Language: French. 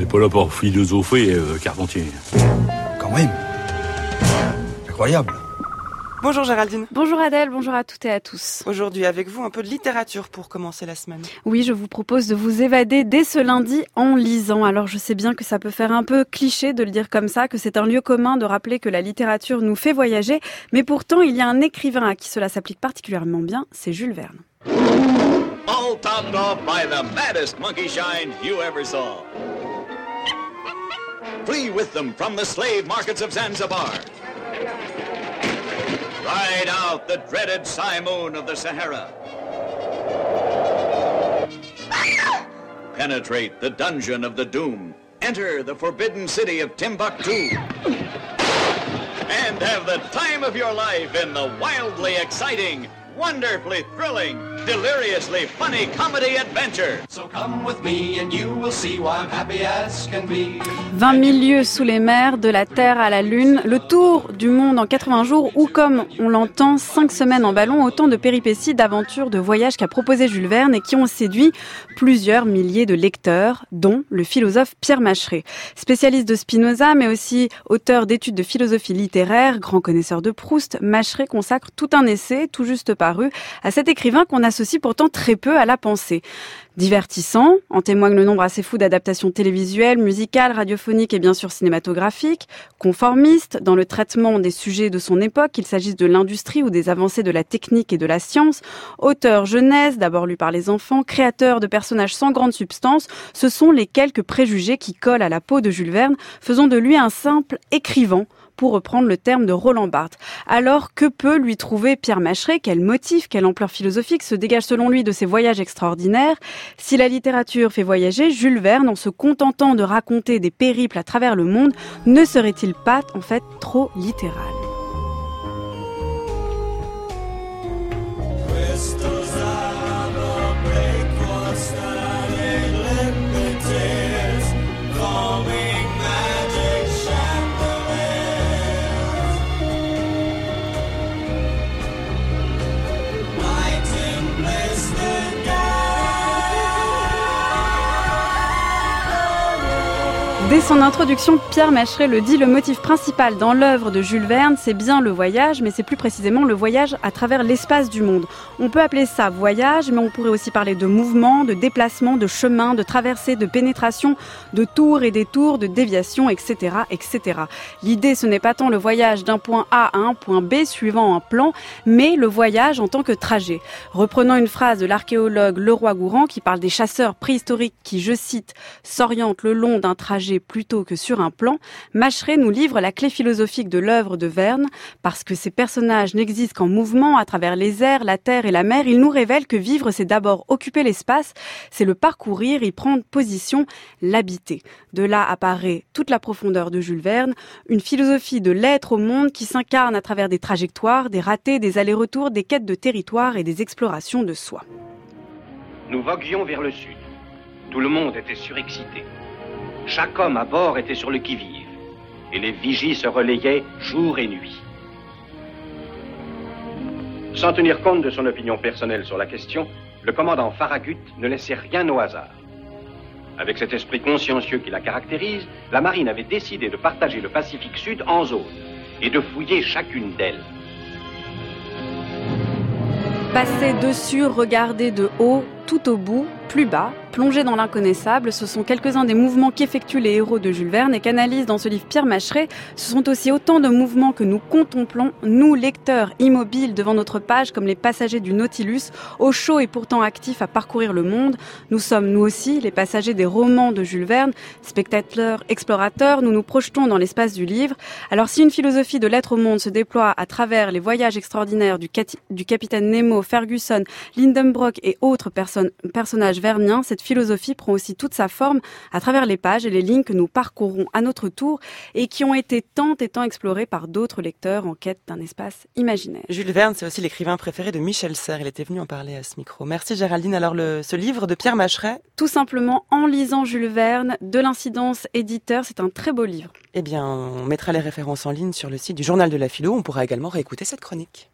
n'est pas là pour philosopher, euh, Carpentier. Quand même. Incroyable. Bonjour Géraldine. Bonjour Adèle, bonjour à toutes et à tous. Aujourd'hui avec vous un peu de littérature pour commencer la semaine. Oui, je vous propose de vous évader dès ce lundi en lisant. Alors je sais bien que ça peut faire un peu cliché de le dire comme ça, que c'est un lieu commun de rappeler que la littérature nous fait voyager, mais pourtant il y a un écrivain à qui cela s'applique particulièrement bien, c'est Jules Verne. All topped off by the maddest monkey shine you ever saw. Flee with them from the slave markets of Zanzibar. Ride out the dreaded Simoon of the Sahara. Penetrate the dungeon of the doom. Enter the forbidden city of Timbuktu. And have the time of your life in the wildly exciting, wonderfully thrilling, deliriously funny comedy adventure. So come with me and you will see why I'm happy as can be. 20 000 lieues sous les mers, de la Terre à la Lune, le tour du monde en 80 jours ou comme on l'entend, 5 semaines en ballon, autant de péripéties, d'aventures, de voyages qu'a proposé Jules Verne et qui ont séduit plusieurs milliers de lecteurs, dont le philosophe Pierre Macheret. Spécialiste de Spinoza, mais aussi auteur d'études de philosophie littéraire, grand connaisseur de Proust, Macheret consacre tout un essai, tout juste à cet écrivain qu'on associe pourtant très peu à la pensée. Divertissant, en témoigne le nombre assez fou d'adaptations télévisuelles, musicales, radiophoniques et bien sûr cinématographiques, conformiste dans le traitement des sujets de son époque, qu'il s'agisse de l'industrie ou des avancées de la technique et de la science, auteur jeunesse, d'abord lu par les enfants, créateur de personnages sans grande substance, ce sont les quelques préjugés qui collent à la peau de Jules Verne, faisant de lui un simple écrivain pour reprendre le terme de Roland Barthes. Alors, que peut lui trouver Pierre Macheret Quel motif, quelle ampleur philosophique se dégage selon lui de ses voyages extraordinaires? Si la littérature fait voyager, Jules Verne, en se contentant de raconter des périples à travers le monde, ne serait-il pas en fait trop littéral? Dès son introduction, Pierre Macheret le dit, le motif principal dans l'œuvre de Jules Verne, c'est bien le voyage, mais c'est plus précisément le voyage à travers l'espace du monde. On peut appeler ça voyage, mais on pourrait aussi parler de mouvement, de déplacement, de chemin, de traversée, de pénétration, de tours et détours, de déviation, etc., etc. L'idée, ce n'est pas tant le voyage d'un point A à un point B suivant un plan, mais le voyage en tant que trajet. Reprenant une phrase de l'archéologue Leroy Gourand qui parle des chasseurs préhistoriques qui, je cite, s'orientent le long d'un trajet plutôt que sur un plan, Macheret nous livre la clé philosophique de l'œuvre de Verne, parce que ces personnages n'existent qu'en mouvement à travers les airs, la terre et la mer, il nous révèle que vivre, c'est d'abord occuper l'espace, c'est le parcourir, y prendre position, l'habiter. De là apparaît toute la profondeur de Jules Verne, une philosophie de l'être au monde qui s'incarne à travers des trajectoires, des ratés, des allers-retours, des quêtes de territoire et des explorations de soi. Nous voguions vers le sud. Tout le monde était surexcité. Chaque homme à bord était sur le qui-vive, et les vigies se relayaient jour et nuit. Sans tenir compte de son opinion personnelle sur la question, le commandant Farragut ne laissait rien au hasard. Avec cet esprit consciencieux qui la caractérise, la marine avait décidé de partager le Pacifique Sud en zones et de fouiller chacune d'elles. Passer dessus, regarder de haut, tout au bout, plus bas, plonger dans l'inconnaissable, ce sont quelques-uns des mouvements qu'effectuent les héros de Jules Verne et qu'analyse dans ce livre Pierre Macheret. Ce sont aussi autant de mouvements que nous contemplons, nous, lecteurs immobiles devant notre page comme les passagers du Nautilus, au chaud et pourtant actifs à parcourir le monde. Nous sommes, nous aussi, les passagers des romans de Jules Verne, spectateurs, explorateurs, nous nous projetons dans l'espace du livre. Alors si une philosophie de l'être au monde se déploie à travers les voyages extraordinaires du, capitaine Nemo, Ferguson, Lindenbrock et autres personnes vernien, cette philosophie prend aussi toute sa forme à travers les pages et les lignes que nous parcourons à notre tour et qui ont été tant et tant explorées par d'autres lecteurs en quête d'un espace imaginaire. Jules Verne, c'est aussi l'écrivain préféré de Michel Serres. Il était venu en parler à ce micro. Merci Géraldine. Alors le, ce livre de Pierre Macheret? Tout simplement en lisant Jules Verne, de l'incidence éditeur, c'est un très beau livre. Eh bien, on mettra les références en ligne sur le site du Journal de la Philo. On pourra également réécouter cette chronique.